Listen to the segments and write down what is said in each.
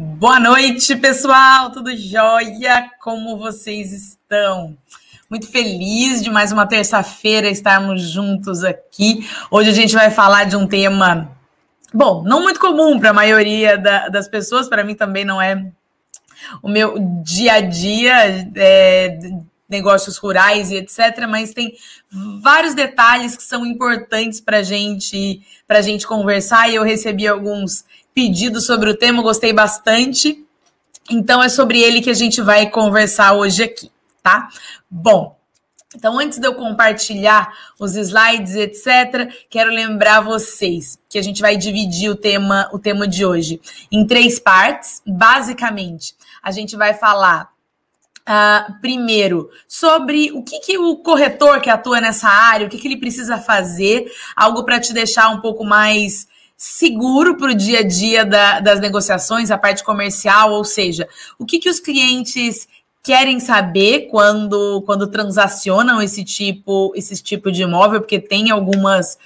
Boa noite, pessoal. Tudo jóia? Como vocês estão? Muito feliz de mais uma terça-feira estarmos juntos aqui. Hoje a gente vai falar de um tema, bom, não muito comum para a maioria da, das pessoas, para mim também não é o meu dia a dia, é, negócios rurais e etc. Mas tem vários detalhes que são importantes para gente, a gente conversar. E eu recebi alguns pedidos sobre o tema, gostei bastante. Então é sobre ele que a gente vai conversar hoje aqui, tá? Bom, então, antes de eu compartilhar os slides, etc., quero lembrar vocês que a gente vai dividir o tema, o tema de hoje em três partes. Basicamente, a gente vai falar Uh, primeiro, sobre o que, que, o corretor que atua nessa área, o que, que ele precisa fazer, algo para te deixar um pouco mais seguro para o dia a dia da, das negociações, a parte comercial, ou seja, o que, que os clientes querem saber quando, quando transacionam esse tipo, esse tipo de imóvel, porque tem algumas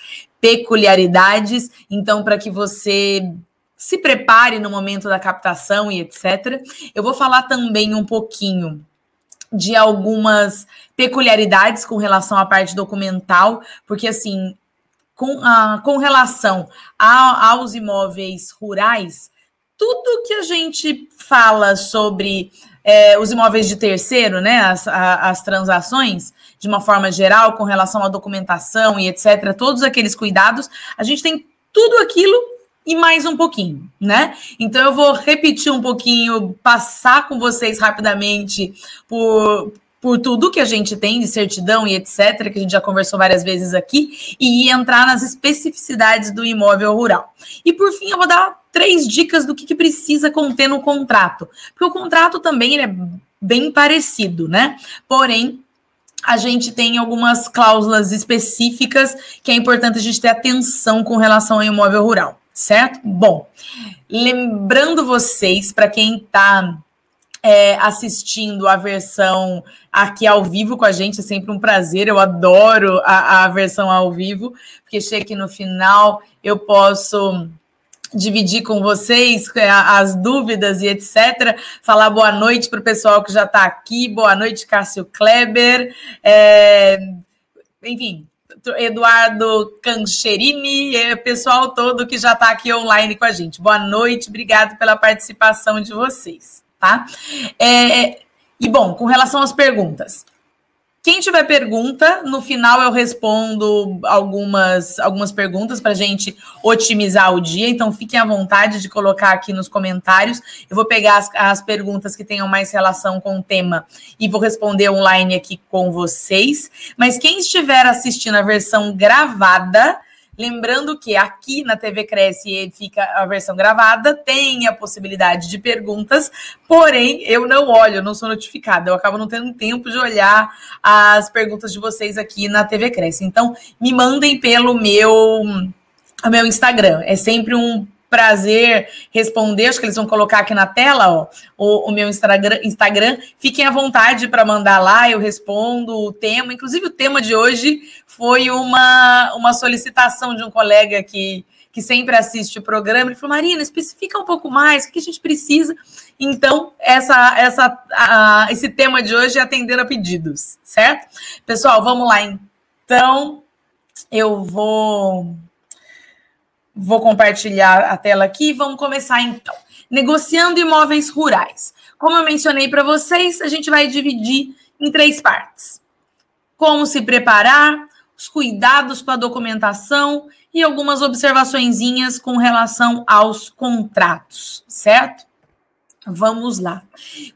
peculiaridades, então, para que você se prepare no momento da captação e etc. Eu vou falar também um pouquinho de algumas peculiaridades com relação à parte documental, porque assim, com, com relação a, aos imóveis rurais, tudo que a gente fala sobre é, os imóveis de terceiro, né, as, a, as transações, de uma forma geral, com relação à documentação e etc., todos aqueles cuidados, a gente tem tudo aquilo e mais um pouquinho, né? Então eu vou repetir um pouquinho, passar com vocês rapidamente por, por tudo que a gente tem de certidão e etc., que a gente já conversou várias vezes aqui, e entrar nas especificidades do imóvel rural. E por fim, eu vou dar três dicas do que, que precisa conter no contrato. Porque o contrato também é bem parecido, né? Porém, a gente tem algumas cláusulas específicas que é importante a gente ter atenção com relação ao imóvel rural certo? Bom, lembrando vocês, para quem está é, assistindo a versão aqui ao vivo com a gente, é sempre um prazer, eu adoro a, a versão ao vivo, porque chega aqui no final, eu posso dividir com vocês é, as dúvidas e etc. Falar boa noite para o pessoal que já está aqui. Boa noite, Cássio Kleber. É, enfim, Eduardo Cancherini o pessoal todo que já está aqui online com a gente. Boa noite, obrigado pela participação de vocês, tá? É, e bom, com relação às perguntas, quem tiver pergunta, no final eu respondo algumas, algumas perguntas para a gente otimizar o dia. Então, fiquem à vontade de colocar aqui nos comentários. Eu vou pegar as, as perguntas que tenham mais relação com o tema e vou responder online aqui com vocês. Mas quem estiver assistindo a versão gravada, Lembrando que aqui na TV Cresce fica a versão gravada, tem a possibilidade de perguntas, porém eu não olho, eu não sou notificada, eu acabo não tendo tempo de olhar as perguntas de vocês aqui na TV Cresce. Então, me mandem pelo meu, meu Instagram. É sempre um prazer responder. Acho que eles vão colocar aqui na tela ó, o, o meu Instagram, Instagram. Fiquem à vontade para mandar lá, eu respondo o tema. Inclusive, o tema de hoje foi uma, uma solicitação de um colega que, que sempre assiste o programa. Ele falou: Marina, especifica um pouco mais, o que a gente precisa. Então, essa, essa, a, esse tema de hoje é atender a pedidos, certo? Pessoal, vamos lá então. Eu vou Vou compartilhar a tela aqui vamos começar então. Negociando imóveis rurais. Como eu mencionei para vocês, a gente vai dividir em três partes: como se preparar, os cuidados com a documentação e algumas observaçõezinhas com relação aos contratos, certo? Vamos lá.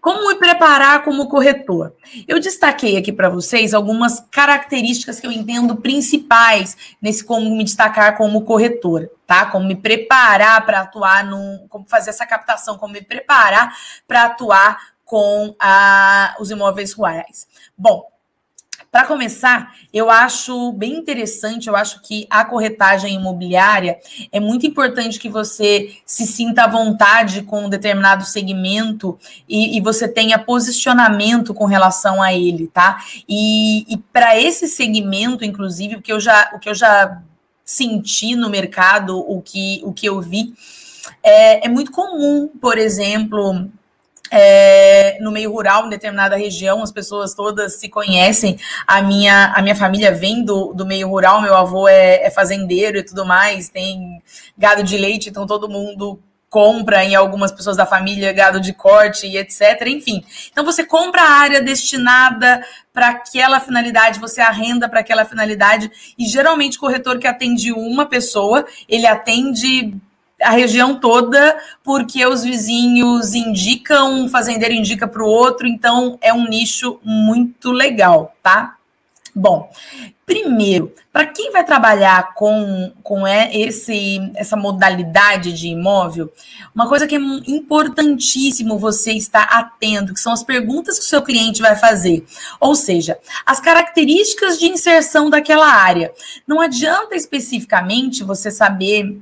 Como me preparar como corretor? Eu destaquei aqui para vocês algumas características que eu entendo principais nesse como me destacar como corretor, tá? Como me preparar para atuar no, como fazer essa captação, como me preparar para atuar com a, os imóveis rurais. Bom, para começar, eu acho bem interessante, eu acho que a corretagem imobiliária é muito importante que você se sinta à vontade com um determinado segmento e, e você tenha posicionamento com relação a ele, tá? E, e para esse segmento, inclusive, o que eu já, o que eu já senti no mercado, o que, o que eu vi é, é muito comum, por exemplo, é, no meio rural, em determinada região, as pessoas todas se conhecem. A minha, a minha família vem do, do meio rural, meu avô é, é fazendeiro e tudo mais, tem gado de leite, então todo mundo compra em algumas pessoas da família gado de corte e etc. Enfim, então você compra a área destinada para aquela finalidade, você arrenda para aquela finalidade e geralmente o corretor que atende uma pessoa, ele atende a região toda, porque os vizinhos indicam, um fazendeiro indica para o outro, então é um nicho muito legal, tá? Bom, primeiro, para quem vai trabalhar com, com esse, essa modalidade de imóvel, uma coisa que é importantíssimo você estar atento, que são as perguntas que o seu cliente vai fazer. Ou seja, as características de inserção daquela área. Não adianta especificamente você saber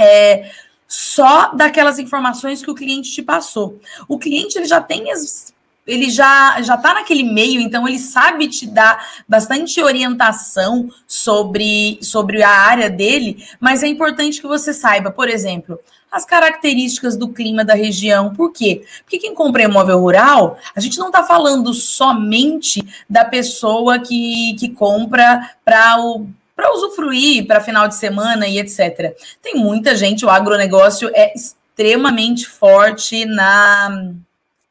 é, só daquelas informações que o cliente te passou. O cliente ele já tem as ele já já está naquele meio, então ele sabe te dar bastante orientação sobre, sobre a área dele, mas é importante que você saiba, por exemplo, as características do clima da região. Por quê? Porque quem compra imóvel rural, a gente não está falando somente da pessoa que, que compra para o para usufruir para final de semana e etc. Tem muita gente, o agronegócio é extremamente forte na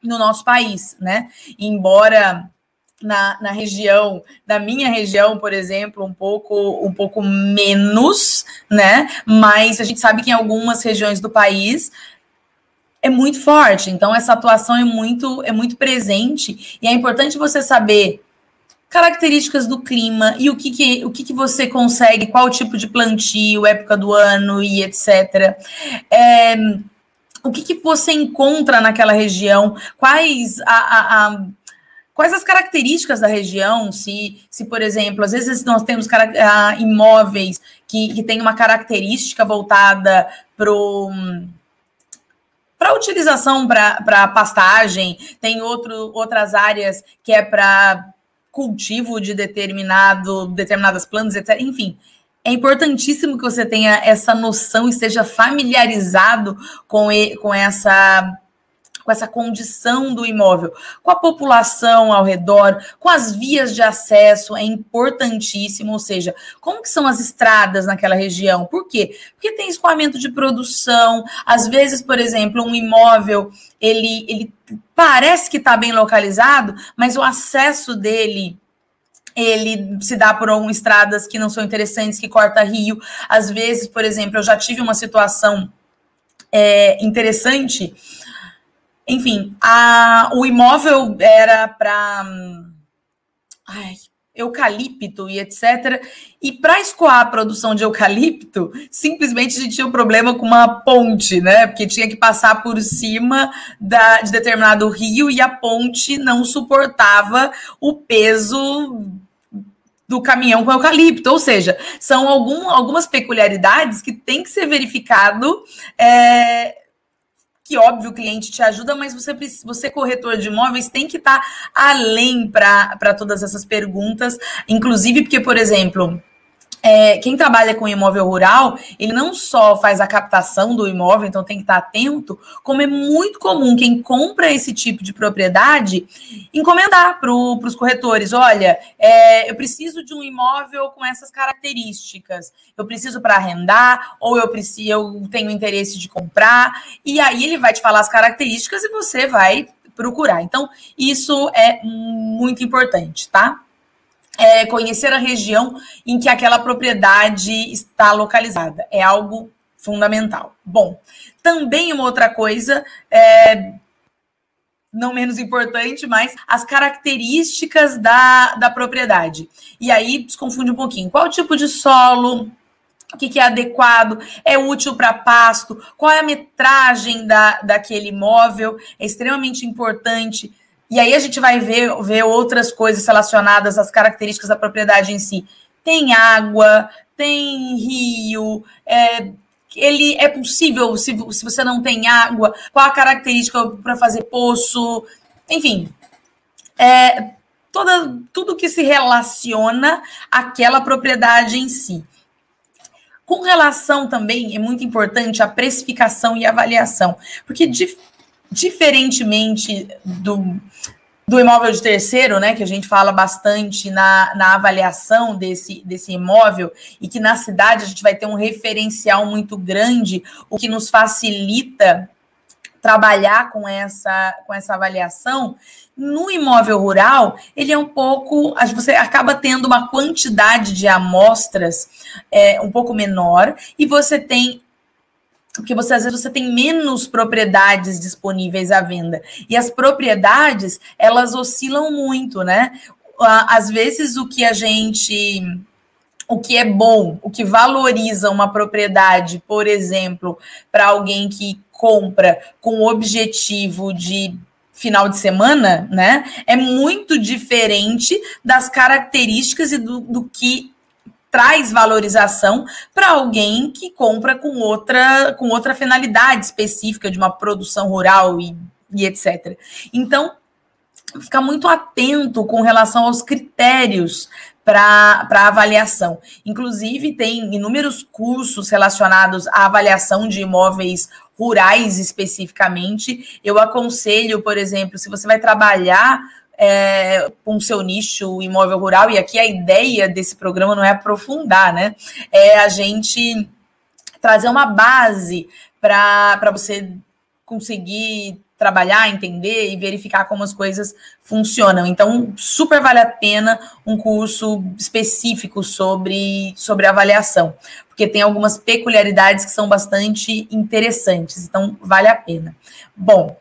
no nosso país, né? Embora na, na região, da minha região, por exemplo, um pouco, um pouco menos, né? Mas a gente sabe que em algumas regiões do país é muito forte. Então, essa atuação é muito, é muito presente e é importante você saber características do clima e o que, que o que, que você consegue, qual tipo de plantio, época do ano e etc. É, o que, que você encontra naquela região, quais a, a, a quais as características da região, se, se por exemplo, às vezes nós temos imóveis que, que têm uma característica voltada para para utilização para pastagem, tem outro, outras áreas que é para cultivo de determinado, determinadas plantas, etc. Enfim, é importantíssimo que você tenha essa noção e esteja familiarizado com, e, com essa com essa condição do imóvel, com a população ao redor, com as vias de acesso, é importantíssimo, ou seja, como que são as estradas naquela região? Por quê? Porque tem escoamento de produção, às vezes, por exemplo, um imóvel, ele, ele parece que está bem localizado, mas o acesso dele ele se dá por um, estradas que não são interessantes, que corta rio. Às vezes, por exemplo, eu já tive uma situação é, interessante enfim, a, o imóvel era para eucalipto e etc. E para escoar a produção de eucalipto, simplesmente a gente tinha um problema com uma ponte, né? Porque tinha que passar por cima da, de determinado rio e a ponte não suportava o peso do caminhão com eucalipto, ou seja, são algum, algumas peculiaridades que tem que ser verificado é, que óbvio o cliente te ajuda, mas você, você corretor de imóveis, tem que estar tá além para todas essas perguntas, inclusive porque, por exemplo, é, quem trabalha com imóvel rural, ele não só faz a captação do imóvel, então tem que estar atento, como é muito comum quem compra esse tipo de propriedade encomendar para os corretores: olha, é, eu preciso de um imóvel com essas características, eu preciso para arrendar, ou eu preciso, eu tenho interesse de comprar, e aí ele vai te falar as características e você vai procurar. Então, isso é muito importante, tá? É, conhecer a região em que aquela propriedade está localizada. É algo fundamental. Bom, também uma outra coisa, é, não menos importante, mas as características da, da propriedade. E aí se confunde um pouquinho. Qual tipo de solo? O que, que é adequado? É útil para pasto? Qual é a metragem da, daquele imóvel? É extremamente importante e aí a gente vai ver, ver outras coisas relacionadas às características da propriedade em si. Tem água, tem rio, é, ele é possível, se, se você não tem água, qual a característica para fazer poço, enfim. É, toda, tudo que se relaciona àquela propriedade em si. Com relação também, é muito importante a precificação e avaliação, porque dif diferentemente do, do imóvel de terceiro, né, que a gente fala bastante na, na avaliação desse, desse imóvel, e que na cidade a gente vai ter um referencial muito grande, o que nos facilita trabalhar com essa, com essa avaliação, no imóvel rural, ele é um pouco. Você acaba tendo uma quantidade de amostras é, um pouco menor, e você tem. Porque você às vezes você tem menos propriedades disponíveis à venda. E as propriedades, elas oscilam muito, né? Às vezes o que a gente o que é bom, o que valoriza uma propriedade, por exemplo, para alguém que compra com o objetivo de final de semana, né, é muito diferente das características e do, do que traz valorização para alguém que compra com outra, com outra finalidade específica de uma produção rural e, e etc. Então, ficar muito atento com relação aos critérios para avaliação. Inclusive, tem inúmeros cursos relacionados à avaliação de imóveis rurais especificamente. Eu aconselho, por exemplo, se você vai trabalhar é, com seu nicho imóvel rural, e aqui a ideia desse programa não é aprofundar, né? É a gente trazer uma base para você conseguir trabalhar, entender e verificar como as coisas funcionam. Então, super vale a pena um curso específico sobre, sobre avaliação, porque tem algumas peculiaridades que são bastante interessantes. Então, vale a pena. Bom,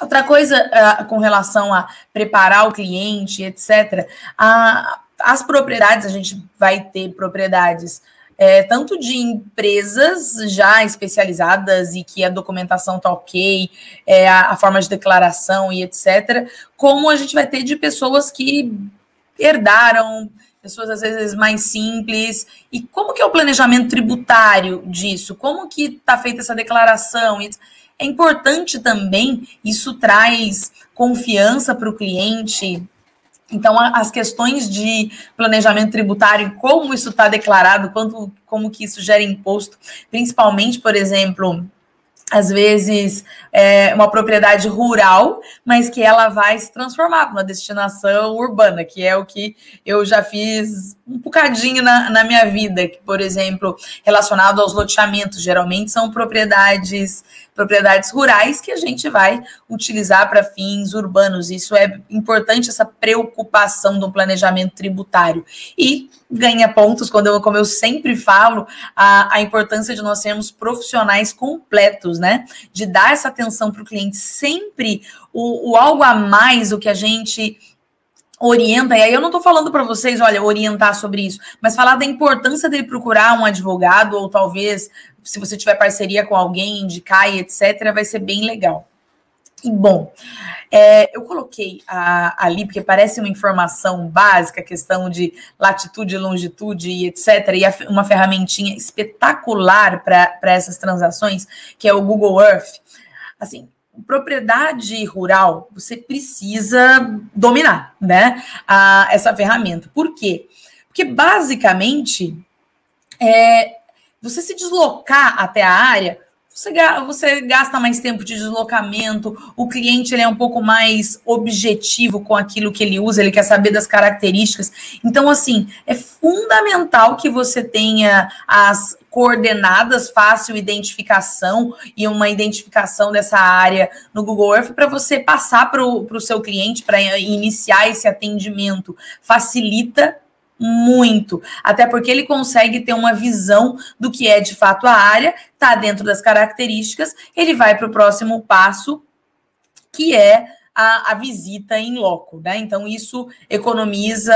outra coisa uh, com relação a preparar o cliente, etc., a, as propriedades, a gente vai ter propriedades é, tanto de empresas já especializadas e que a documentação está ok, é, a, a, forma de declaração e etc., como a gente vai ter de pessoas que herdaram, pessoas às vezes mais simples. E como que é o planejamento tributário disso? Como que está feita essa declaração? É importante também, isso traz confiança para o cliente, então, as questões de planejamento tributário, como isso está declarado, quanto, como que isso gera imposto, principalmente, por exemplo, às vezes é uma propriedade rural, mas que ela vai se transformar para uma destinação urbana, que é o que eu já fiz um bocadinho na, na minha vida, que, por exemplo, relacionado aos loteamentos, geralmente são propriedades propriedades rurais que a gente vai utilizar para fins urbanos. Isso é importante, essa preocupação do planejamento tributário. E ganha pontos, quando eu, como eu sempre falo, a, a importância de nós sermos profissionais completos, né? De dar essa atenção para o cliente, sempre o, o algo a mais, o que a gente orienta, e aí eu não estou falando para vocês, olha, orientar sobre isso, mas falar da importância dele procurar um advogado, ou talvez, se você tiver parceria com alguém, indicar e etc., vai ser bem legal. E bom, é, eu coloquei a, ali, porque parece uma informação básica, questão de latitude, longitude e etc., e a, uma ferramentinha espetacular para essas transações, que é o Google Earth. Assim, propriedade rural, você precisa dominar, né? A, essa ferramenta. Por quê? Porque basicamente é, você se deslocar até a área você, você gasta mais tempo de deslocamento, o cliente ele é um pouco mais objetivo com aquilo que ele usa, ele quer saber das características. Então, assim, é fundamental que você tenha as coordenadas, fácil identificação e uma identificação dessa área no Google Earth para você passar para o seu cliente para iniciar esse atendimento. Facilita muito, até porque ele consegue ter uma visão do que é de fato a área, tá dentro das características, ele vai para o próximo passo, que é a, a visita em loco, né? Então, isso economiza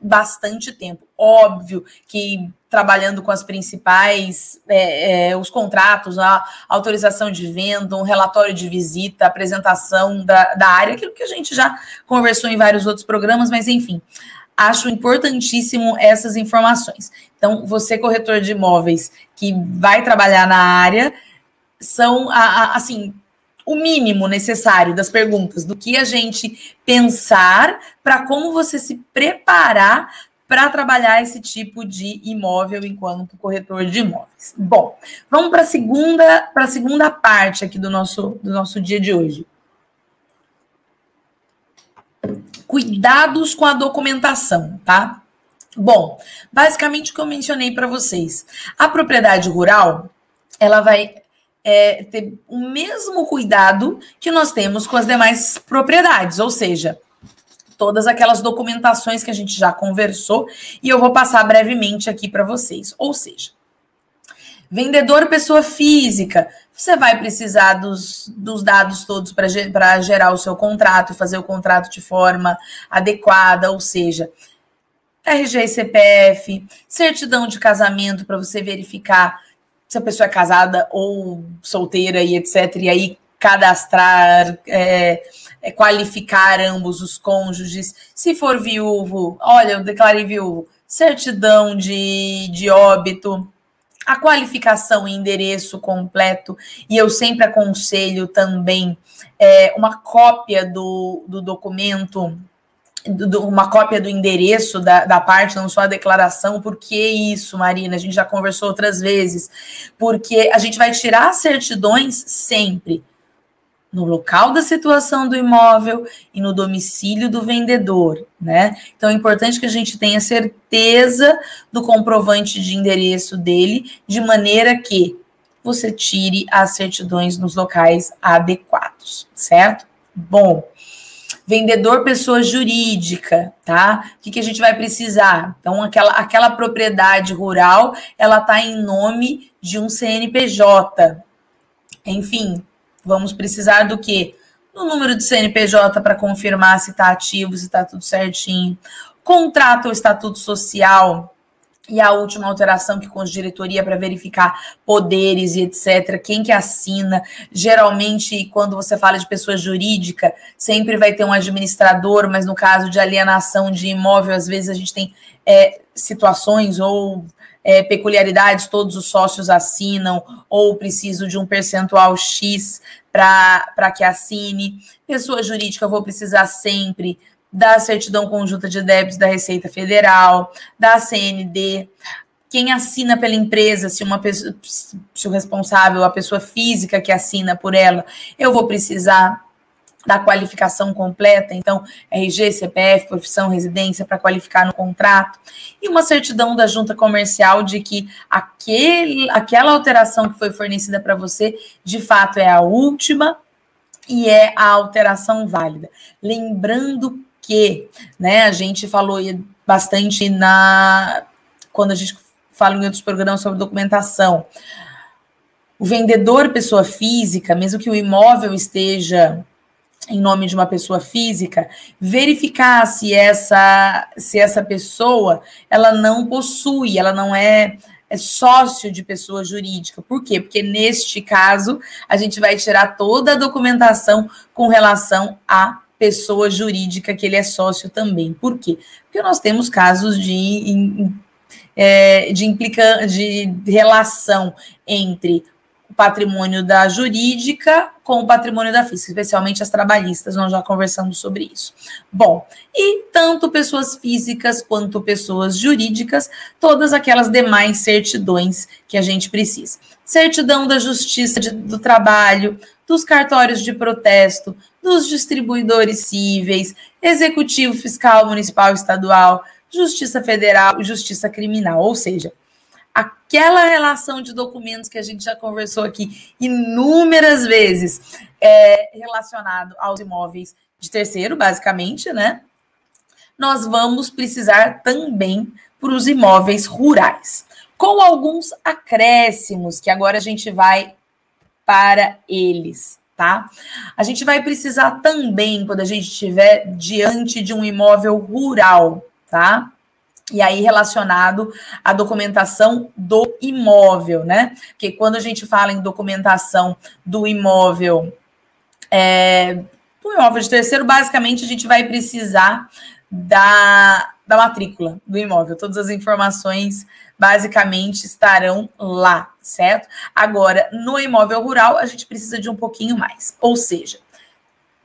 bastante tempo. Óbvio que trabalhando com as principais, é, é, os contratos, a autorização de venda, um relatório de visita, apresentação da, da área, aquilo que a gente já conversou em vários outros programas, mas enfim, acho importantíssimo essas informações. Então, você, corretor de imóveis, que vai trabalhar na área, são, assim, o mínimo necessário das perguntas, do que a gente pensar para como você se preparar para trabalhar esse tipo de imóvel enquanto corretor de imóveis. Bom, vamos para a segunda, para a segunda parte aqui do nosso, do nosso dia de hoje. Cuidados com a documentação, tá? Bom, basicamente o que eu mencionei para vocês. A propriedade rural, ela vai é, ter o mesmo cuidado que nós temos com as demais propriedades, ou seja, todas aquelas documentações que a gente já conversou e eu vou passar brevemente aqui para vocês. Ou seja, vendedor pessoa física, você vai precisar dos, dos dados todos para gerar o seu contrato fazer o contrato de forma adequada, ou seja, RG e CPF, certidão de casamento para você verificar se a pessoa é casada ou solteira e etc. E aí cadastrar, é, é, qualificar ambos os cônjuges. Se for viúvo, olha, eu declarei viúvo, certidão de, de óbito, a qualificação e endereço completo, e eu sempre aconselho também é, uma cópia do, do documento uma cópia do endereço da, da parte, não só a declaração. Por que isso, Marina? A gente já conversou outras vezes. Porque a gente vai tirar certidões sempre no local da situação do imóvel e no domicílio do vendedor, né? Então é importante que a gente tenha certeza do comprovante de endereço dele, de maneira que você tire as certidões nos locais adequados, certo? Bom, vendedor pessoa jurídica, tá? O que, que a gente vai precisar? Então, aquela, aquela propriedade rural, ela está em nome de um CNPJ. Enfim, vamos precisar do quê? Do número de CNPJ para confirmar se está ativo, se está tudo certinho. Contrato ou estatuto social, e a última alteração que com diretoria para verificar poderes e etc. Quem que assina? Geralmente, quando você fala de pessoa jurídica, sempre vai ter um administrador, mas no caso de alienação de imóvel, às vezes a gente tem é, situações ou é, peculiaridades, todos os sócios assinam, ou preciso de um percentual X para que assine. Pessoa jurídica, vou precisar sempre da certidão conjunta de débitos da Receita Federal, da CND, quem assina pela empresa, se uma pessoa, se o responsável, a pessoa física que assina por ela, eu vou precisar da qualificação completa, então RG, CPF, profissão, residência para qualificar no contrato, e uma certidão da junta comercial de que aquele, aquela alteração que foi fornecida para você, de fato é a última e é a alteração válida. Lembrando que, né, a gente falou bastante na quando a gente fala em outros programas sobre documentação. O vendedor, pessoa física, mesmo que o imóvel esteja em nome de uma pessoa física, verificar se essa se essa pessoa ela não possui, ela não é, é sócio de pessoa jurídica. Por quê? Porque neste caso a gente vai tirar toda a documentação com relação a pessoa jurídica que ele é sócio também. Por quê? Porque nós temos casos de, é, de, implica, de relação entre o patrimônio da jurídica com o patrimônio da física, especialmente as trabalhistas, nós já conversamos sobre isso. Bom, e tanto pessoas físicas quanto pessoas jurídicas, todas aquelas demais certidões que a gente precisa. Certidão da Justiça de, do Trabalho, dos cartórios de protesto, dos distribuidores cíveis, executivo fiscal municipal estadual, justiça federal e justiça criminal, ou seja, aquela relação de documentos que a gente já conversou aqui inúmeras vezes, é, relacionado aos imóveis de terceiro, basicamente, né? Nós vamos precisar também para os imóveis rurais, com alguns acréscimos que agora a gente vai para eles, tá? A gente vai precisar também, quando a gente estiver diante de um imóvel rural, tá? E aí, relacionado à documentação do imóvel, né? Porque quando a gente fala em documentação do imóvel, é, do imóvel de terceiro, basicamente a gente vai precisar da, da matrícula do imóvel. Todas as informações basicamente estarão lá, certo? Agora, no imóvel rural, a gente precisa de um pouquinho mais. Ou seja,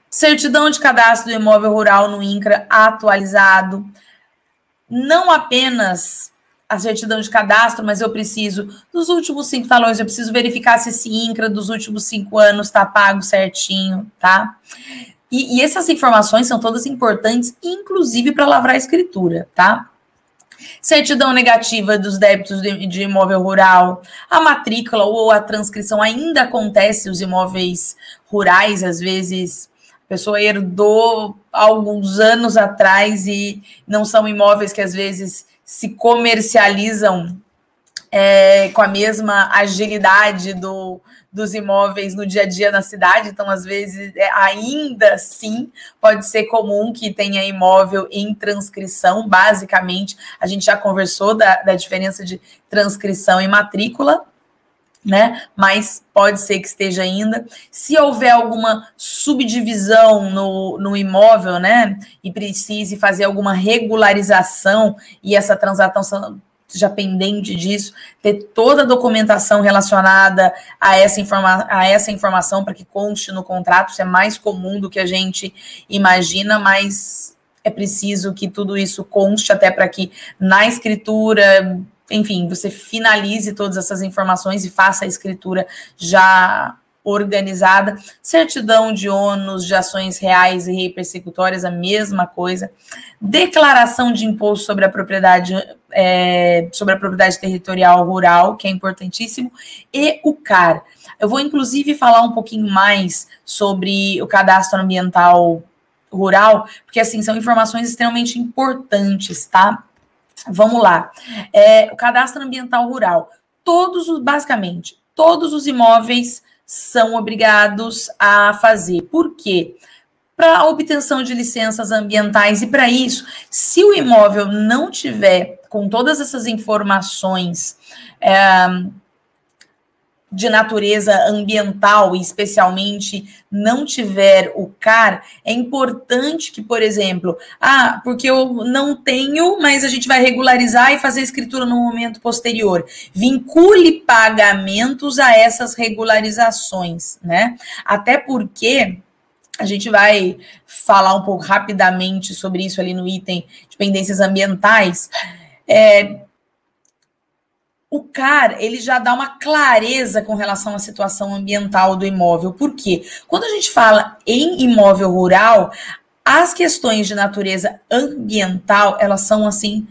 certidão de cadastro do imóvel rural no INCRA atualizado, não apenas a certidão de cadastro, mas eu preciso dos últimos cinco talões, eu preciso verificar se esse INCRA dos últimos cinco anos está pago certinho, tá? E, e, essas informações são todas importantes, inclusive para lavrar a escritura, tá? Certidão negativa dos débitos de, de, imóvel rural, a matrícula ou a transcrição ainda acontece, os imóveis rurais, às vezes a pessoa herdou alguns anos atrás e não são imóveis que às vezes se comercializam é, com a mesma agilidade do, dos imóveis no dia a dia na cidade, então, às vezes, é, ainda assim, pode ser comum que tenha imóvel em transcrição, basicamente, a gente já conversou da, da diferença de transcrição e matrícula, né? Mas pode ser que esteja ainda. Se houver alguma subdivisão no, no imóvel, né? E precise fazer alguma regularização e essa transação já pendente disso, ter toda a documentação relacionada a essa, informa a essa informação para que conste no contrato, isso é mais comum do que a gente imagina, mas é preciso que tudo isso conste até para que na escritura enfim, você finalize todas essas informações e faça a escritura já organizada. Certidão de ônus de ações reais e rei persecutórias, a mesma coisa. Declaração de imposto sobre a propriedade é, sobre a propriedade territorial rural, que é importantíssimo, e o CAR. Eu vou, inclusive, falar um pouquinho mais sobre o cadastro ambiental rural, porque assim são informações extremamente importantes, tá? Vamos lá. É, o cadastro ambiental rural. Todos os, basicamente, todos os imóveis são obrigados a fazer. Por quê? Para a obtenção de licenças ambientais, e para isso, se o imóvel não tiver com todas essas informações é, de natureza ambiental, e especialmente não tiver o CAR, é importante que, por exemplo, ah, porque eu não tenho, mas a gente vai regularizar e fazer escritura no momento posterior. Vincule pagamentos a essas regularizações, né? Até porque a gente vai falar um pouco rapidamente sobre isso ali no item de pendências ambientais. É, o CAR ele já dá uma clareza com relação à situação ambiental do imóvel. Por quê? Quando a gente fala em imóvel rural, as questões de natureza ambiental, elas são assim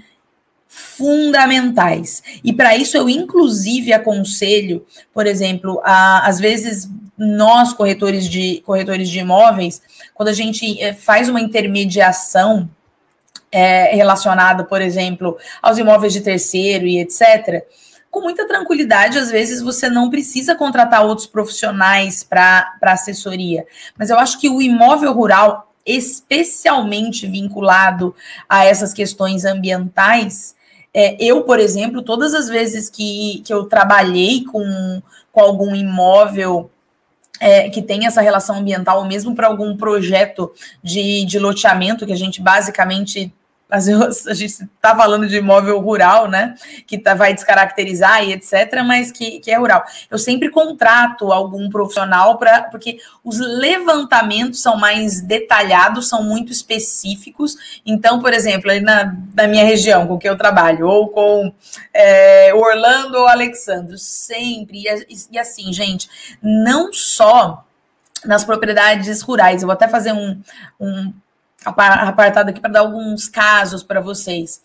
fundamentais. E para isso eu inclusive aconselho, por exemplo, a, às vezes nós corretores de corretores de imóveis, quando a gente eh, faz uma intermediação é, relacionada, por exemplo, aos imóveis de terceiro e etc com muita tranquilidade, às vezes você não precisa contratar outros profissionais para assessoria. Mas eu acho que o imóvel rural, especialmente vinculado a essas questões ambientais, é, eu, por exemplo, todas as vezes que, que eu trabalhei com, com algum imóvel é, que tem essa relação ambiental, ou mesmo para algum projeto de, de loteamento, que a gente basicamente a gente está falando de imóvel rural, né? Que tá, vai descaracterizar e etc., mas que, que é rural. Eu sempre contrato algum profissional para. Porque os levantamentos são mais detalhados, são muito específicos. Então, por exemplo, aí na, na minha região com que eu trabalho, ou com é, Orlando ou Alexandre, sempre. E, e assim, gente, não só nas propriedades rurais, eu vou até fazer um, um apartado aqui para dar alguns casos para vocês.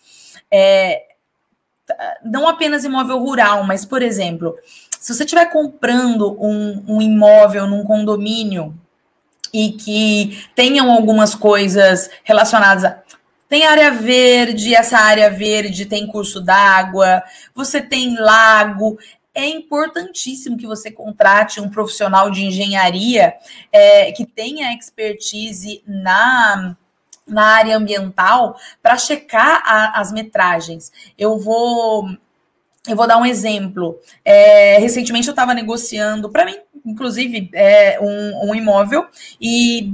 É, não apenas imóvel rural, mas, por exemplo, se você estiver comprando um, um imóvel num condomínio e que tenham algumas coisas relacionadas a tem área verde, essa área verde tem curso d'água, você tem lago. É importantíssimo que você contrate um profissional de engenharia é, que tenha expertise na na área ambiental para checar a, as metragens. Eu vou eu vou dar um exemplo. É, recentemente eu estava negociando, para mim, inclusive, é, um, um, imóvel e,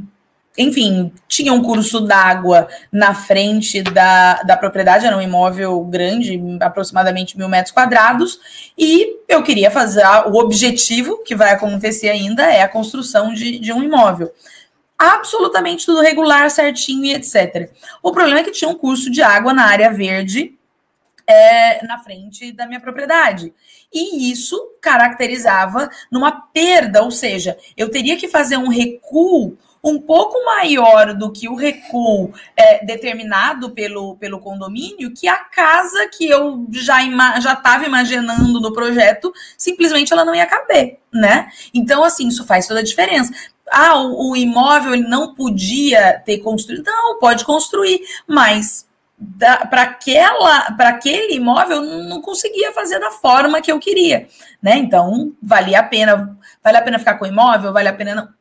enfim, tinha um curso d'água na frente da, da propriedade, era um imóvel grande, aproximadamente mil metros quadrados, e eu queria fazer o objetivo que vai acontecer ainda é a construção de, de um imóvel. Absolutamente tudo regular, certinho e etc. O problema é que tinha um curso de água na área verde é, na frente da minha propriedade. E isso caracterizava numa perda, ou seja, eu teria que fazer um recuo um pouco maior do que o recuo é, determinado pelo, pelo condomínio, que a casa que eu já já estava imaginando no projeto, simplesmente ela não ia caber, né? Então, assim, isso faz toda a diferença. Ah, o, o imóvel ele não podia ter construído. Não, pode construir, mas para aquela para aquele imóvel não conseguia fazer da forma que eu queria, né? Então valia a pena, vale a pena ficar com o imóvel, vale a pena não.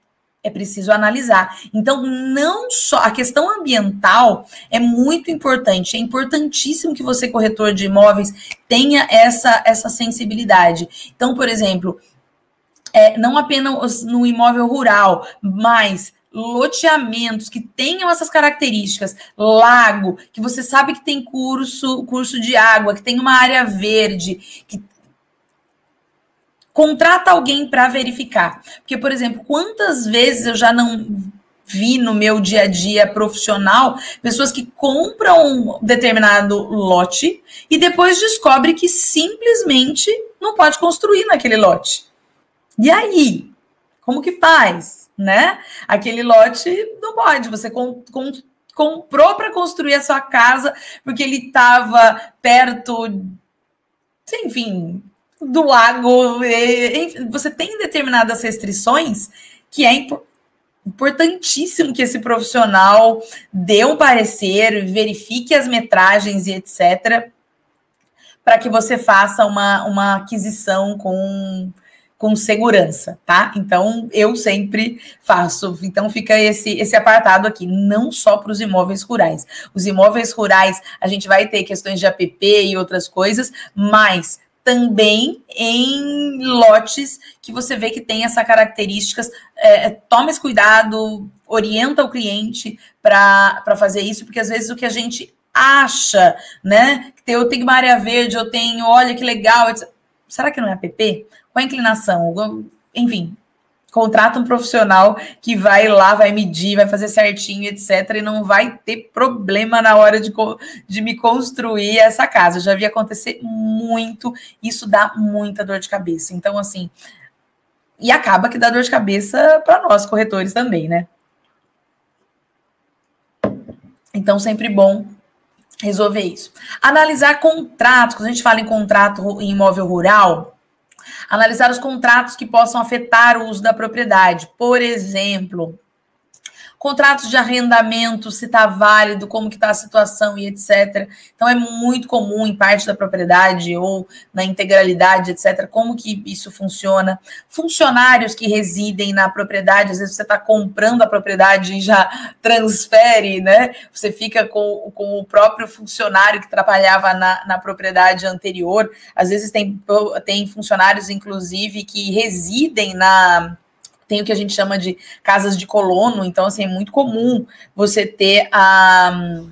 É preciso analisar. Então, não só a questão ambiental é muito importante. É importantíssimo que você, corretor de imóveis, tenha essa, essa sensibilidade. Então, por exemplo, é, não apenas no imóvel rural, mas loteamentos que tenham essas características, lago, que você sabe que tem curso, curso de água, que tem uma área verde, que contrata alguém para verificar. Porque, por exemplo, quantas vezes eu já não vi no meu dia a dia profissional pessoas que compram um determinado lote e depois descobre que simplesmente não pode construir naquele lote. E aí? Como que faz? Né? Aquele lote não pode. Você com, com, comprou para construir a sua casa porque ele estava perto, enfim, do lago. Você tem determinadas restrições que é importantíssimo que esse profissional dê um parecer, verifique as metragens e etc., para que você faça uma, uma aquisição com com segurança, tá? Então eu sempre faço. Então fica esse esse apartado aqui, não só para os imóveis rurais. Os imóveis rurais a gente vai ter questões de APP e outras coisas, mas também em lotes que você vê que tem essa características. É, tome esse cuidado, orienta o cliente para fazer isso, porque às vezes o que a gente acha, né? Eu tenho uma área verde, eu tenho, olha que legal. Será que não é APP? com a inclinação, enfim, contrata um profissional que vai lá, vai medir, vai fazer certinho, etc., e não vai ter problema na hora de, de me construir essa casa. Já vi acontecer muito, isso dá muita dor de cabeça. Então, assim, e acaba que dá dor de cabeça para nós, corretores, também, né? Então, sempre bom resolver isso. Analisar contratos, quando a gente fala em contrato em imóvel rural, Analisar os contratos que possam afetar o uso da propriedade. Por exemplo, contratos de arrendamento, se está válido, como que está a situação e etc. Então é muito comum em parte da propriedade ou na integralidade, etc. Como que isso funciona? Funcionários que residem na propriedade, às vezes você está comprando a propriedade e já transfere, né? Você fica com, com o próprio funcionário que trabalhava na, na propriedade anterior. Às vezes tem, tem funcionários, inclusive, que residem na tem o que a gente chama de casas de colono, então assim, é muito comum você ter a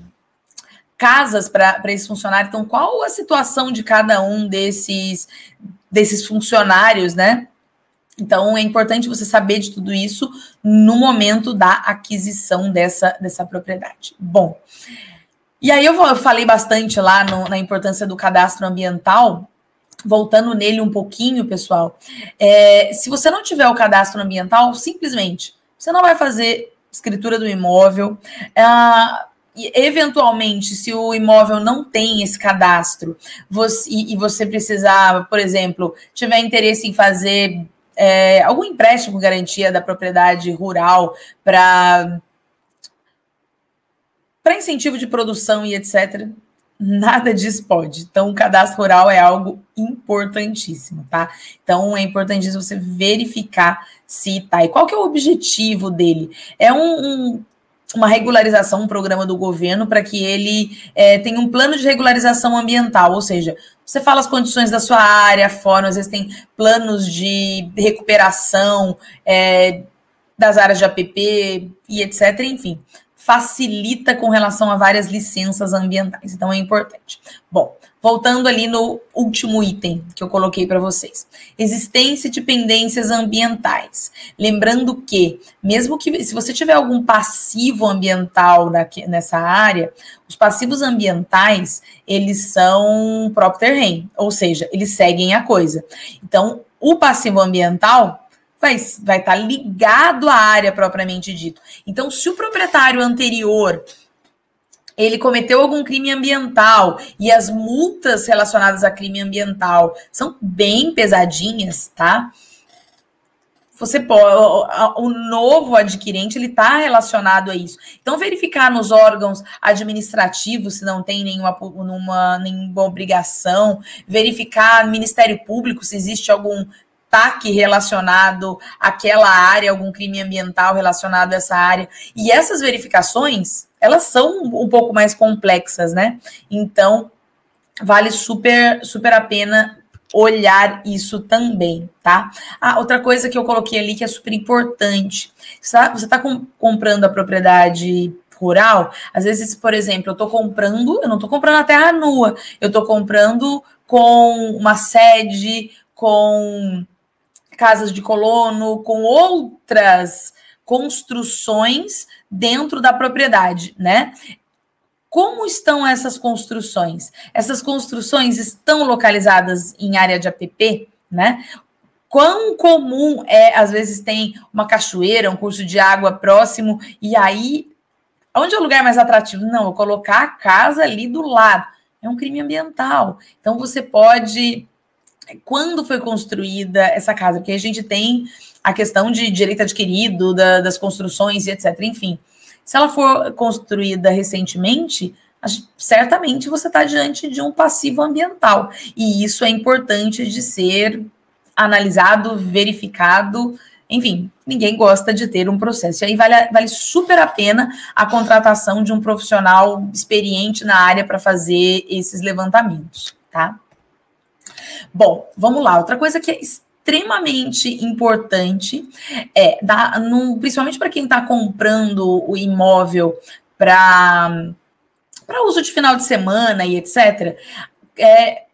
casas para esses funcionários. Então, qual a situação de cada um desses desses funcionários, né? Então, é importante você saber de tudo isso no momento da aquisição dessa, dessa propriedade. Bom, e aí eu falei bastante lá no, na importância do cadastro ambiental, voltando nele um pouquinho, pessoal, é, se você não tiver o cadastro ambiental, simplesmente você não vai fazer escritura do imóvel. É, eventualmente, se o imóvel não tem esse cadastro você, e, e, você precisar, por exemplo, tiver interesse em fazer é, algum empréstimo garantia da propriedade rural para para incentivo de produção e etc nada disso pode. Então, o cadastro rural é algo importantíssimo, tá? Então, é importantíssimo você verificar se tá. E qual que é o objetivo dele? É um, um uma regularização, um programa do governo para que ele é, tenha um plano de regularização ambiental, ou seja, você fala as condições da sua área, fora, às vezes tem planos de recuperação é, das áreas de APP e etc. Enfim, facilita com relação a várias licenças ambientais. Então é importante. Bom, voltando ali no último item que eu coloquei para vocês. Existência de pendências ambientais. Lembrando que, mesmo que se você tiver algum passivo ambiental nessa área, os passivos ambientais, eles são próprio terreno, ou seja, eles seguem a coisa. Então, o passivo ambiental vai estar vai tá ligado à área propriamente dito. Então, se o proprietário anterior ele cometeu algum crime ambiental e as multas relacionadas a crime ambiental são bem pesadinhas, tá? Você pode, o novo adquirente ele está relacionado a isso. Então verificar nos órgãos administrativos se não tem nenhuma, nenhuma, nenhuma obrigação, verificar no Ministério Público se existe algum ataque relacionado àquela área, algum crime ambiental relacionado a essa área. E essas verificações, elas são um pouco mais complexas, né? Então, vale super, super a pena olhar isso também, tá? Ah, outra coisa que eu coloquei ali que é super importante. Você está tá comprando a propriedade rural, às vezes, por exemplo, eu estou comprando, eu não estou comprando a terra nua, eu estou comprando com uma sede, com casas de colono, com outras construções dentro da propriedade, né? Como estão essas construções? Essas construções estão localizadas em área de APP, né? Quão comum é, às vezes tem uma cachoeira, um curso de água próximo, e aí, onde é o lugar mais atrativo? Não, vou colocar a casa ali do lado. É um crime ambiental. Então, você pode quando foi construída essa casa, porque a gente tem a questão de direito adquirido, da, das construções e etc. Enfim, se ela for construída recentemente, certamente você está diante de um passivo ambiental. E isso é importante de ser analisado, verificado. Enfim, ninguém gosta de ter um processo. E aí vale, vale super a pena a contratação de um profissional experiente na área para fazer esses levantamentos, tá? Bom, vamos lá. Outra coisa que é extremamente importante é, dar, no, principalmente para quem está comprando o imóvel para uso de final de semana e etc., é,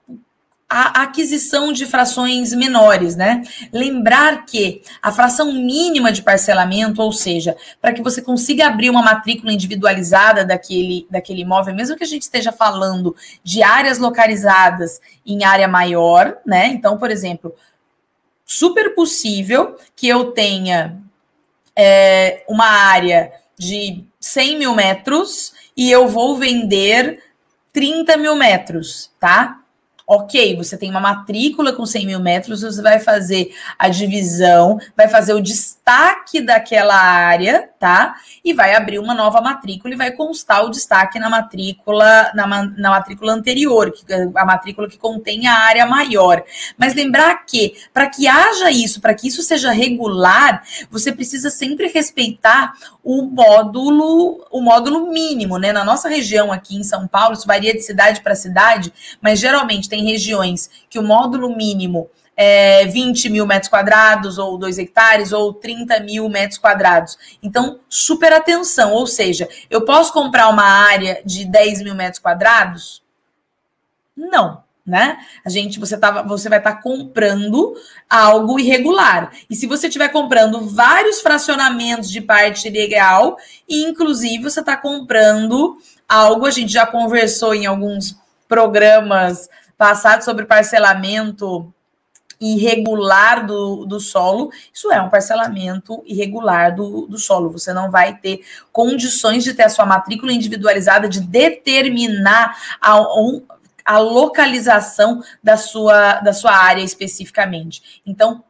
a aquisição de frações menores, né? Lembrar que a fração mínima de parcelamento, ou seja, para que você consiga abrir uma matrícula individualizada daquele, daquele imóvel, mesmo que a gente esteja falando de áreas localizadas em área maior, né? Então, por exemplo, super possível que eu tenha é, uma área de 100 mil metros e eu vou vender 30 mil metros, tá? Ok, você tem uma matrícula com 100 mil metros, você vai fazer a divisão, vai fazer o destaque daquela área, tá? E vai abrir uma nova matrícula e vai constar o destaque na matrícula, na, na matrícula anterior, que, a matrícula que contém a área maior. Mas lembrar que, para que haja isso, para que isso seja regular, você precisa sempre respeitar o módulo, o módulo mínimo, né? Na nossa região aqui em São Paulo, isso varia de cidade para cidade, mas geralmente tem regiões que o módulo mínimo é 20 mil metros quadrados, ou 2 hectares, ou 30 mil metros quadrados. Então, super atenção, ou seja, eu posso comprar uma área de 10 mil metros quadrados? Não né? A gente, você, tava, você vai estar tá comprando algo irregular. E se você estiver comprando vários fracionamentos de parte legal, inclusive você está comprando algo, a gente já conversou em alguns programas passados sobre parcelamento irregular do, do solo, isso é um parcelamento irregular do, do solo. Você não vai ter condições de ter a sua matrícula individualizada, de determinar a, a localização da sua, da sua área especificamente. Então,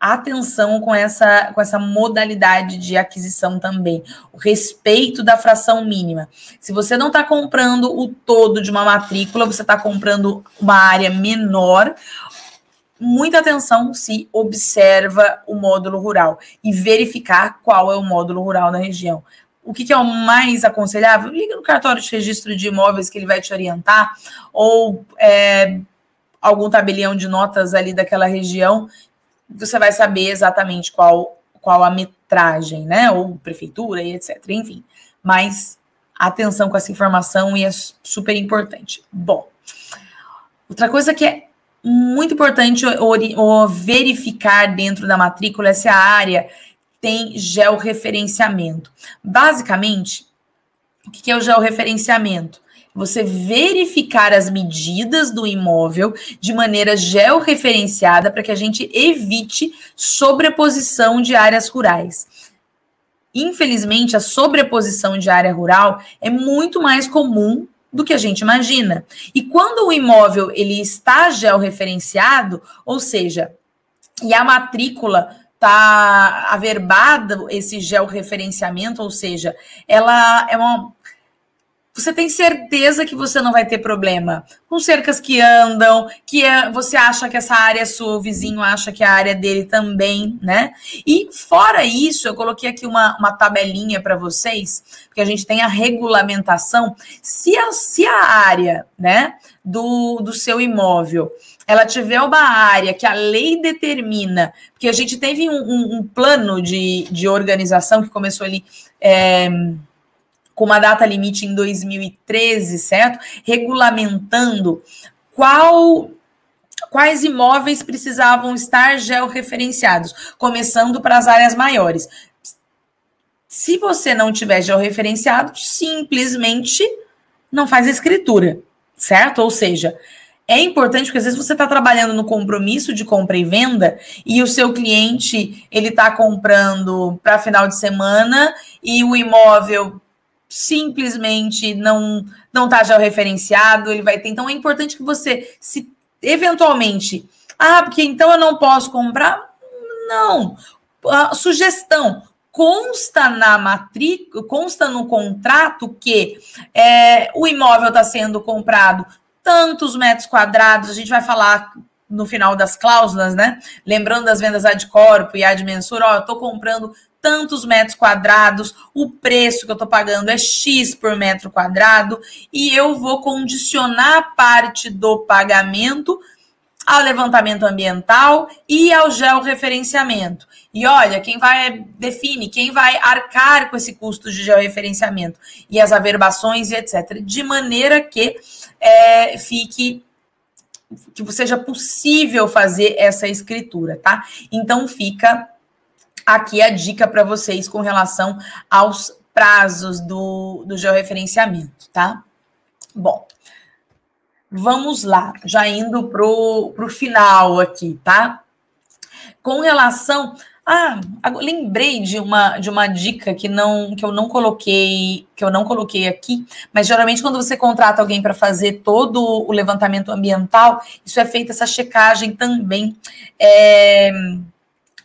atenção com essa, com essa modalidade de aquisição também. O respeito da fração mínima. Se você não está comprando o todo de uma matrícula, você está comprando uma área menor. Muita atenção se observa o módulo rural e verificar qual é o módulo rural na região. O que, que é o mais aconselhável? Liga no cartório de registro de imóveis que ele vai te orientar, ou é, algum tabelião de notas ali daquela região você vai saber exatamente qual, qual a metragem, né? Ou prefeitura e etc. Enfim, mas atenção com essa informação e é super importante. Bom, outra coisa que é muito importante verificar dentro da matrícula se a área tem georreferenciamento. Basicamente, o que é o georreferenciamento? Você verificar as medidas do imóvel de maneira georreferenciada para que a gente evite sobreposição de áreas rurais. Infelizmente, a sobreposição de área rural é muito mais comum do que a gente imagina. E quando o imóvel ele está georreferenciado, ou seja, e a matrícula está averbada esse georreferenciamento, ou seja, ela é uma você tem certeza que você não vai ter problema com cercas que andam, que é, você acha que essa área é sua, o vizinho acha que a área dele também, né? E fora isso, eu coloquei aqui uma, uma tabelinha para vocês, porque a gente tem a regulamentação. Se a, se a área, né, do, do seu imóvel ela tiver uma área que a lei determina, porque a gente teve um, um, um plano de, de organização que começou ali. É, com uma data limite em 2013, certo? Regulamentando qual quais imóveis precisavam estar georreferenciados, começando para as áreas maiores. Se você não tiver georreferenciado, simplesmente não faz a escritura, certo? Ou seja, é importante porque às vezes você está trabalhando no compromisso de compra e venda e o seu cliente ele está comprando para final de semana e o imóvel simplesmente não não está referenciado, ele vai ter. Então é importante que você, se eventualmente, ah, porque então eu não posso comprar, não. A sugestão consta na matrícula, consta no contrato que é, o imóvel está sendo comprado tantos metros quadrados, a gente vai falar no final das cláusulas, né? Lembrando das vendas ad corpo e ad mensura, ó, eu tô comprando tantos metros quadrados, o preço que eu estou pagando é X por metro quadrado, e eu vou condicionar parte do pagamento ao levantamento ambiental e ao georreferenciamento. E olha, quem vai define, quem vai arcar com esse custo de georreferenciamento e as averbações e etc. De maneira que é, fique que seja possível fazer essa escritura, tá? Então fica aqui a dica para vocês com relação aos prazos do, do georreferenciamento, tá? Bom, vamos lá, já indo pro, pro final aqui, tá? Com relação. Ah, lembrei de uma, de uma dica que não que eu não coloquei que eu não coloquei aqui, mas geralmente quando você contrata alguém para fazer todo o levantamento ambiental, isso é feita essa checagem também. É,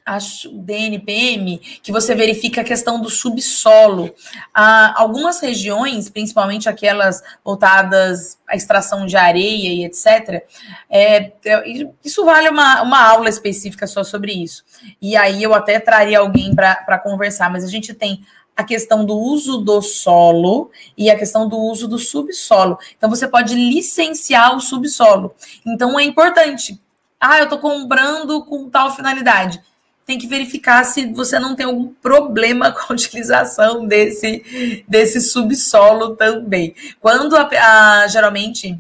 acho, DNPM, que você verifica a questão do subsolo. Ah, algumas regiões, principalmente aquelas voltadas à extração de areia e etc., é, é isso vale uma, uma aula específica só sobre isso. E aí eu até traria alguém para conversar, mas a gente tem a questão do uso do solo e a questão do uso do subsolo. Então, você pode licenciar o subsolo. Então, é importante. Ah, eu estou comprando com tal finalidade tem que verificar se você não tem algum problema com a utilização desse, desse subsolo também. Quando a, a geralmente,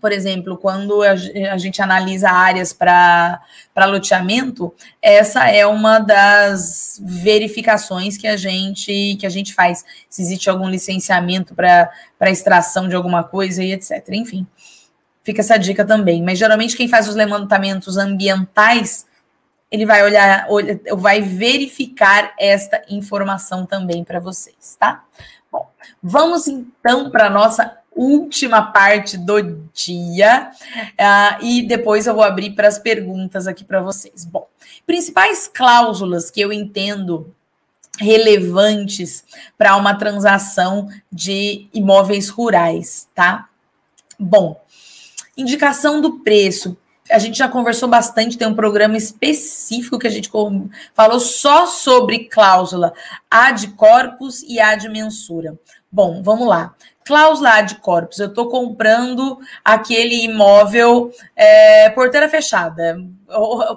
por exemplo, quando a, gente analisa áreas para loteamento, essa é uma das verificações que a gente que a gente faz, se existe algum licenciamento para extração de alguma coisa e etc. Enfim, fica essa dica também. Mas geralmente quem faz os levantamentos ambientais ele vai olhar, vai verificar esta informação também para vocês, tá? Bom, vamos então para a nossa última parte do dia uh, e depois eu vou abrir para as perguntas aqui para vocês. Bom, principais cláusulas que eu entendo relevantes para uma transação de imóveis rurais, tá? Bom, indicação do preço a gente já conversou bastante, tem um programa específico que a gente falou só sobre cláusula ad corpus e ad mensura. Bom, vamos lá. cláusula de corpus. Eu estou comprando aquele imóvel é, porteira fechada,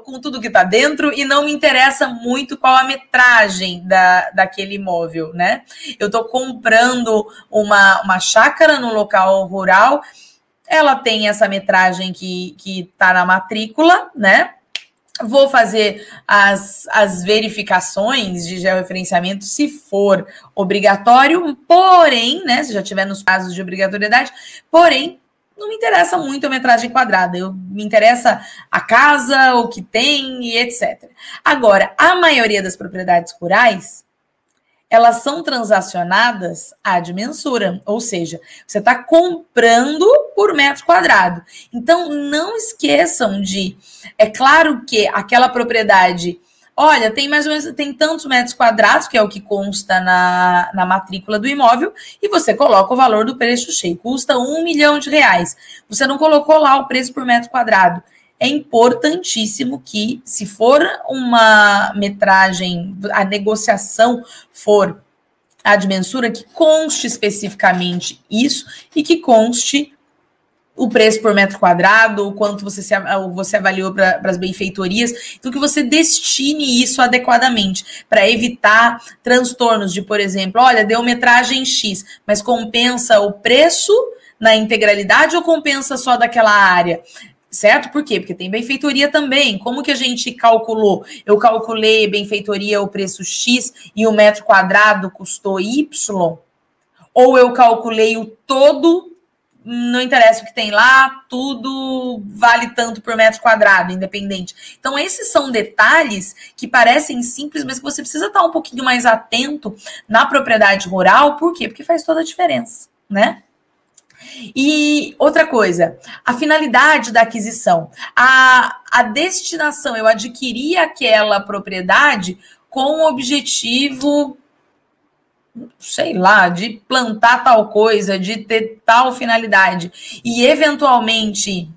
com tudo que está dentro, e não me interessa muito qual a metragem da, daquele imóvel, né? Eu estou comprando uma, uma chácara no local rural, ela tem essa metragem que está na matrícula, né? Vou fazer as, as verificações de georreferenciamento se for obrigatório, porém, né? Se já tiver nos casos de obrigatoriedade, porém, não me interessa muito a metragem quadrada, eu, me interessa a casa, o que tem e etc. Agora, a maioria das propriedades rurais elas são transacionadas ad mensura, ou seja, você está comprando por metro quadrado. Então, não esqueçam de. É claro que aquela propriedade. Olha, tem mais ou menos tem tantos metros quadrados, que é o que consta na, na matrícula do imóvel, e você coloca o valor do preço cheio. Custa um milhão de reais. Você não colocou lá o preço por metro quadrado é importantíssimo que, se for uma metragem, a negociação for a de mensura, que conste especificamente isso e que conste o preço por metro quadrado, o quanto você, se, você avaliou para as benfeitorias, então que você destine isso adequadamente para evitar transtornos de, por exemplo, olha, deu metragem X, mas compensa o preço na integralidade ou compensa só daquela área? Certo? Por quê? Porque tem benfeitoria também. Como que a gente calculou? Eu calculei benfeitoria o preço X e o metro quadrado custou Y? Ou eu calculei o todo, não interessa o que tem lá, tudo vale tanto por metro quadrado, independente. Então, esses são detalhes que parecem simples, mas que você precisa estar um pouquinho mais atento na propriedade rural. Por quê? Porque faz toda a diferença, né? E outra coisa, a finalidade da aquisição, a, a destinação, eu adquiri aquela propriedade com o objetivo, sei lá, de plantar tal coisa, de ter tal finalidade, e eventualmente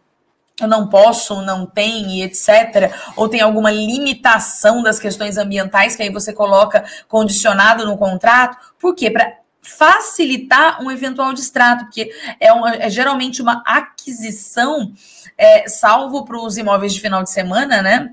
eu não posso, não tem, etc. Ou tem alguma limitação das questões ambientais que aí você coloca condicionado no contrato. Por quê? Para facilitar um eventual distrato, porque é, uma, é geralmente uma aquisição, é, salvo para os imóveis de final de semana, né?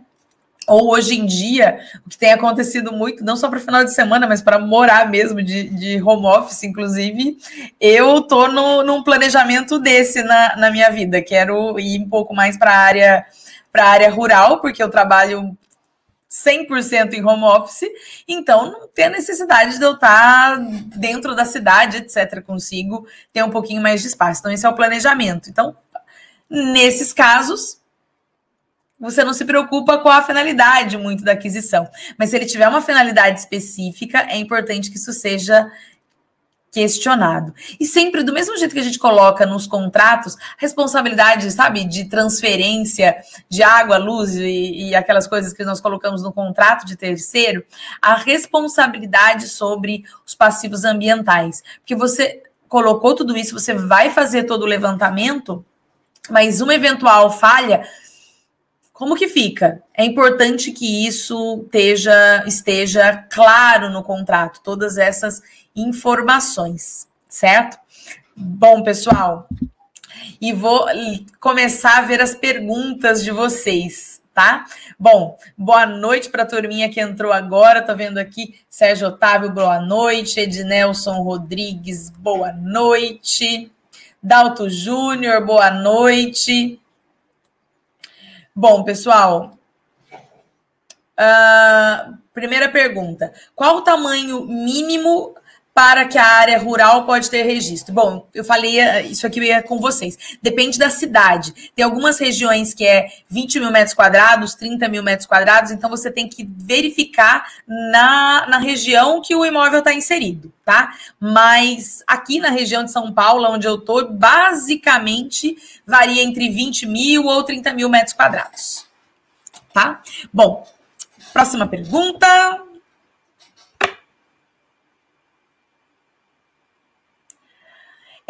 Ou hoje em dia, o que tem acontecido muito, não só para final de semana, mas para morar mesmo de, de home office, inclusive, eu tô no, num planejamento desse na, na minha vida. Quero ir um pouco mais para a área para área rural, porque eu trabalho 100% em home office, então não tem a necessidade de eu estar dentro da cidade, etc. Consigo ter um pouquinho mais de espaço. Então, esse é o planejamento. Então, nesses casos, você não se preocupa com a finalidade muito da aquisição. Mas se ele tiver uma finalidade específica, é importante que isso seja questionado. E sempre, do mesmo jeito que a gente coloca nos contratos, responsabilidade, sabe, de transferência de água, luz e, e, aquelas coisas que nós colocamos no contrato de terceiro, a responsabilidade sobre os passivos ambientais. Porque você colocou tudo isso, você vai fazer todo o levantamento, mas uma eventual falha. Como que fica? É importante que isso esteja, esteja claro no contrato, todas essas informações, certo? Bom, pessoal, e vou começar a ver as perguntas de vocês, tá? Bom, boa noite para a turminha que entrou agora. Tô vendo aqui Sérgio Otávio, boa noite. Ednelson Rodrigues, boa noite. Dalto Júnior, boa noite. Bom, pessoal, uh, primeira pergunta: qual o tamanho mínimo para que a área rural pode ter registro? Bom, eu falei eh, isso aqui com vocês. Depende da cidade. Tem algumas regiões que é 20 mil metros quadrados, 30 mil metros quadrados, então você tem que verificar na, na região que o imóvel está inserido, tá? Mas aqui na região de São Paulo, onde eu estou, basicamente varia entre 20 mil ou 30 mil metros quadrados. Tá? Bom, próxima pergunta.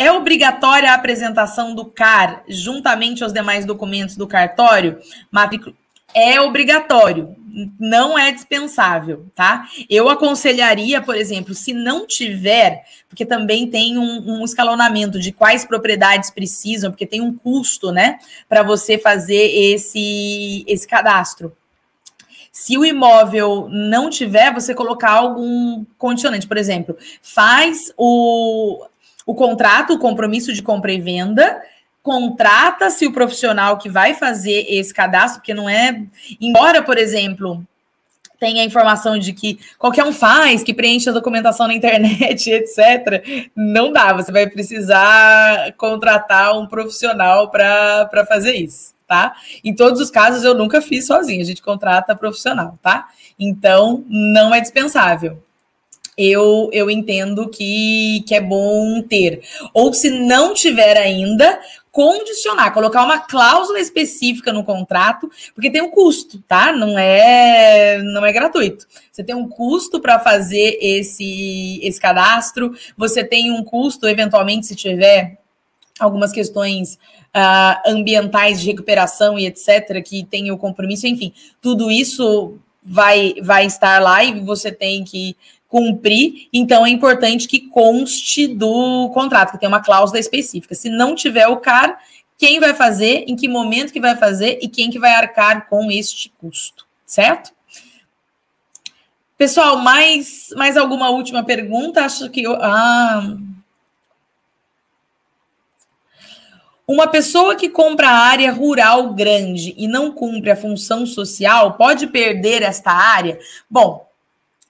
É obrigatória a apresentação do CAR juntamente aos demais documentos do cartório? É obrigatório, não é dispensável, tá? Eu aconselharia, por exemplo, se não tiver, porque também tem um, um escalonamento de quais propriedades precisam, porque tem um custo, né, para você fazer esse, esse cadastro. Se o imóvel não tiver, você colocar algum condicionante, por exemplo, faz o, o contrato, o compromisso de compra e venda, contrata-se o profissional que vai fazer esse cadastro, porque não é. Embora, por exemplo, tenha a informação de que qualquer um faz, que preenche a documentação na internet, etc., não dá. Você vai precisar contratar um profissional para fazer isso, tá? Em todos os casos, eu nunca fiz sozinho, a gente contrata profissional, tá? Então, não é dispensável eu, eu entendo que, que é bom ter. Ou se não tiver ainda, condicionar, colocar uma cláusula específica no contrato, porque tem um custo, tá? Não é não é gratuito. Você tem um custo para fazer esse esse cadastro, você tem um custo eventualmente se tiver algumas questões uh, ambientais de recuperação e etc que tem o compromisso, enfim, tudo isso vai vai estar lá e você tem que cumprir, então é importante que conste do contrato, que tem uma cláusula específica. Se não tiver o CAR, quem vai fazer, em que momento que vai fazer e quem que vai arcar com este custo, certo? Pessoal, mais, mais alguma última pergunta? Acho que eu. Ah. Uma pessoa que compra área rural grande e não cumpre a função social pode perder esta área? Bom,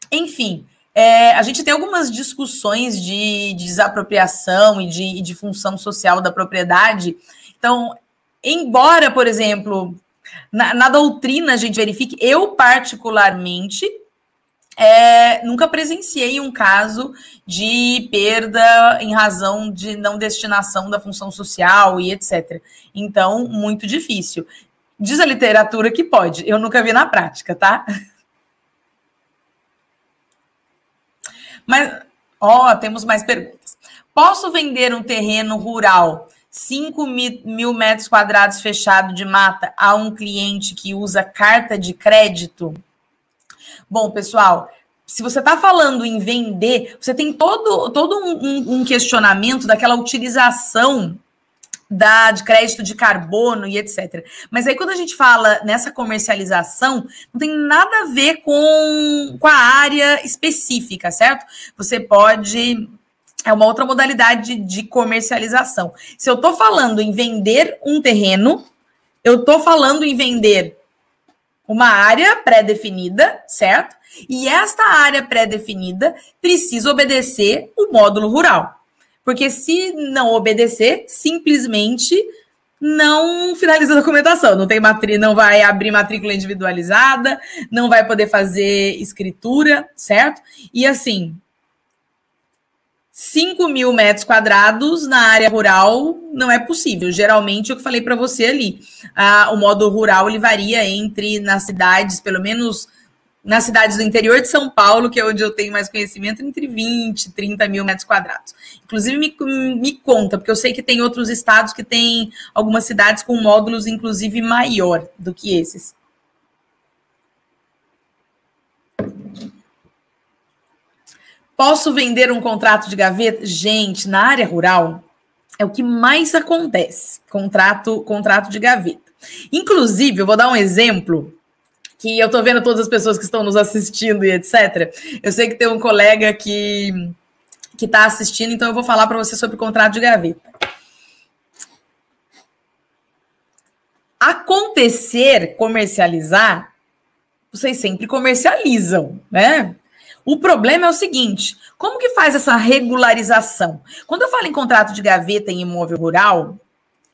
enfim, é, a gente tem algumas discussões de, de desapropriação e de, de, função social da propriedade. Então, embora, por exemplo, na, na doutrina a gente verifique, eu particularmente é, nunca presenciei um caso de perda em razão de não destinação da função social e etc. Então, muito difícil. Diz a literatura que pode, eu nunca vi na prática, tá? Mas, ó, temos mais perguntas. Posso vender um terreno rural, 5 mil metros quadrados fechado de mata, a um cliente que usa carta de crédito? Bom, pessoal, se você está falando em vender, você tem todo, todo um, um questionamento daquela utilização da, de crédito de carbono e etc. Mas aí, quando a gente fala nessa comercialização, não tem nada a ver com, com a área específica, certo? Você pode. É uma outra modalidade de comercialização. Se eu estou falando em vender um terreno, eu estou falando em vender uma área pré-definida, certo? E esta área pré-definida precisa obedecer o módulo rural. Porque se não obedecer, simplesmente não finaliza a documentação, não tem matrícula, não vai abrir matrícula individualizada, não vai poder fazer escritura, certo? E assim, 5 mil metros quadrados na área rural não é possível. Geralmente, o que falei para você ali, ah, o modo rural ele varia entre nas cidades, pelo menos nas cidades do interior de São Paulo, que é onde eu tenho mais conhecimento, entre 20 e 30 mil metros quadrados. Inclusive, me, me conta, porque eu sei que tem outros estados que têm algumas cidades com módulos, inclusive, maior do que esses. Posso vender um contrato de gaveta? Gente, na área rural é o que mais acontece, contrato, contrato de gaveta. Inclusive, eu vou dar um exemplo que eu tô vendo todas as pessoas que estão nos assistindo e etc. Eu sei que tem um colega que que está assistindo, então eu vou falar para você sobre o contrato de gaveta. Acontecer, comercializar, vocês sempre comercializam, né? O problema é o seguinte: como que faz essa regularização? Quando eu falo em contrato de gaveta em imóvel rural,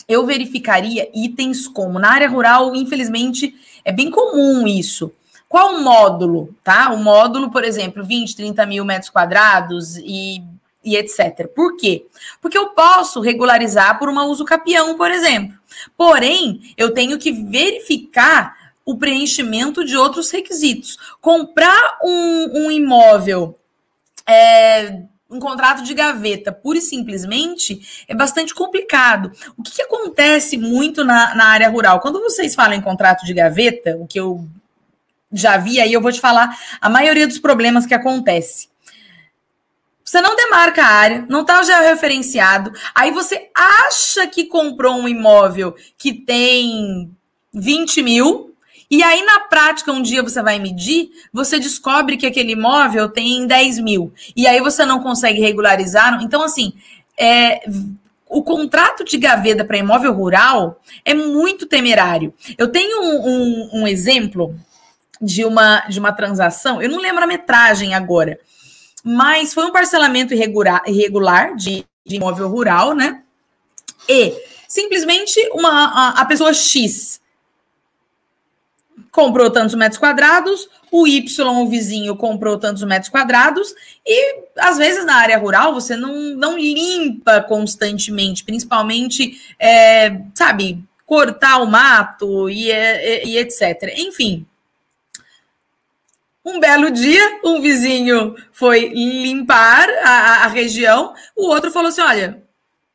eu verificaria itens como na área rural, infelizmente, é bem comum isso. Qual o módulo, tá? O módulo, por exemplo, 20, 30 mil metros quadrados e, e etc. Por quê? Porque eu posso regularizar por uma uso capião, por exemplo. Porém, eu tenho que verificar o preenchimento de outros requisitos. Comprar um, um imóvel é, um contrato de gaveta, pura e simplesmente, é bastante complicado. O que, que acontece muito na, na área rural? Quando vocês falam em contrato de gaveta, o que eu já vi aí, eu vou te falar a maioria dos problemas que acontece. Você não demarca a área, não está já referenciado. Aí você acha que comprou um imóvel que tem 20 mil, e aí, na prática, um dia você vai medir, você descobre que aquele imóvel tem 10 mil. E aí você não consegue regularizar. Então, assim, é, o contrato de gaveta para imóvel rural é muito temerário. Eu tenho um, um, um, exemplo de uma, de uma transação, eu não lembro a metragem agora, mas foi um parcelamento irregular, irregular de, de imóvel rural, né? E simplesmente uma, a, a pessoa X comprou tantos metros quadrados, o Y, o vizinho, comprou tantos metros quadrados, e às vezes na área rural você não, não limpa constantemente, principalmente, é, sabe, cortar o mato e, e, e etc. Enfim. Um belo dia, um vizinho foi limpar a, a região, o outro falou assim: olha,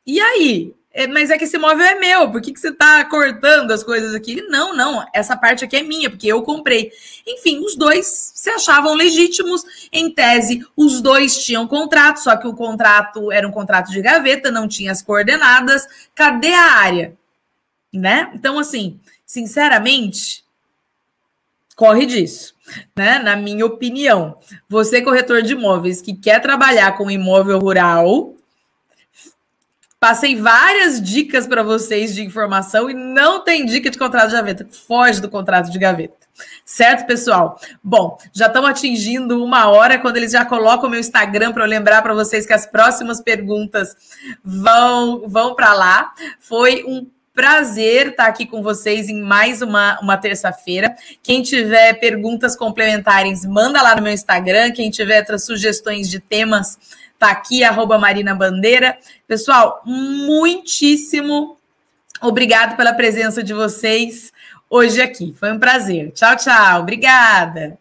e aí? É, mas é que esse móvel é meu, por que, que você está cortando as coisas aqui? Ele, não, não, essa parte aqui é minha, porque eu comprei. Enfim, os dois se achavam legítimos, em tese, os dois tinham contrato, só que o contrato era um contrato de gaveta, não tinha as coordenadas. Cadê a área? Né? Então, assim, sinceramente, corre disso, né? Na minha opinião, você corretor de imóveis que quer trabalhar com imóvel rural, Passei várias dicas para vocês de informação e não tem dica de contrato de gaveta. Foge do contrato de gaveta. Certo, pessoal? Bom, já estamos atingindo uma hora quando eles já colocam o meu Instagram para eu lembrar para vocês que as próximas perguntas vão, vão para lá. Foi um prazer estar aqui com vocês em mais uma, uma terça-feira. Quem tiver perguntas complementares, manda lá no meu Instagram. Quem tiver outras sugestões de temas, tá aqui, arroba Marina Bandeira. Pessoal, muitíssimo obrigado pela presença de vocês hoje aqui. Foi um prazer. Tchau, tchau. Obrigada.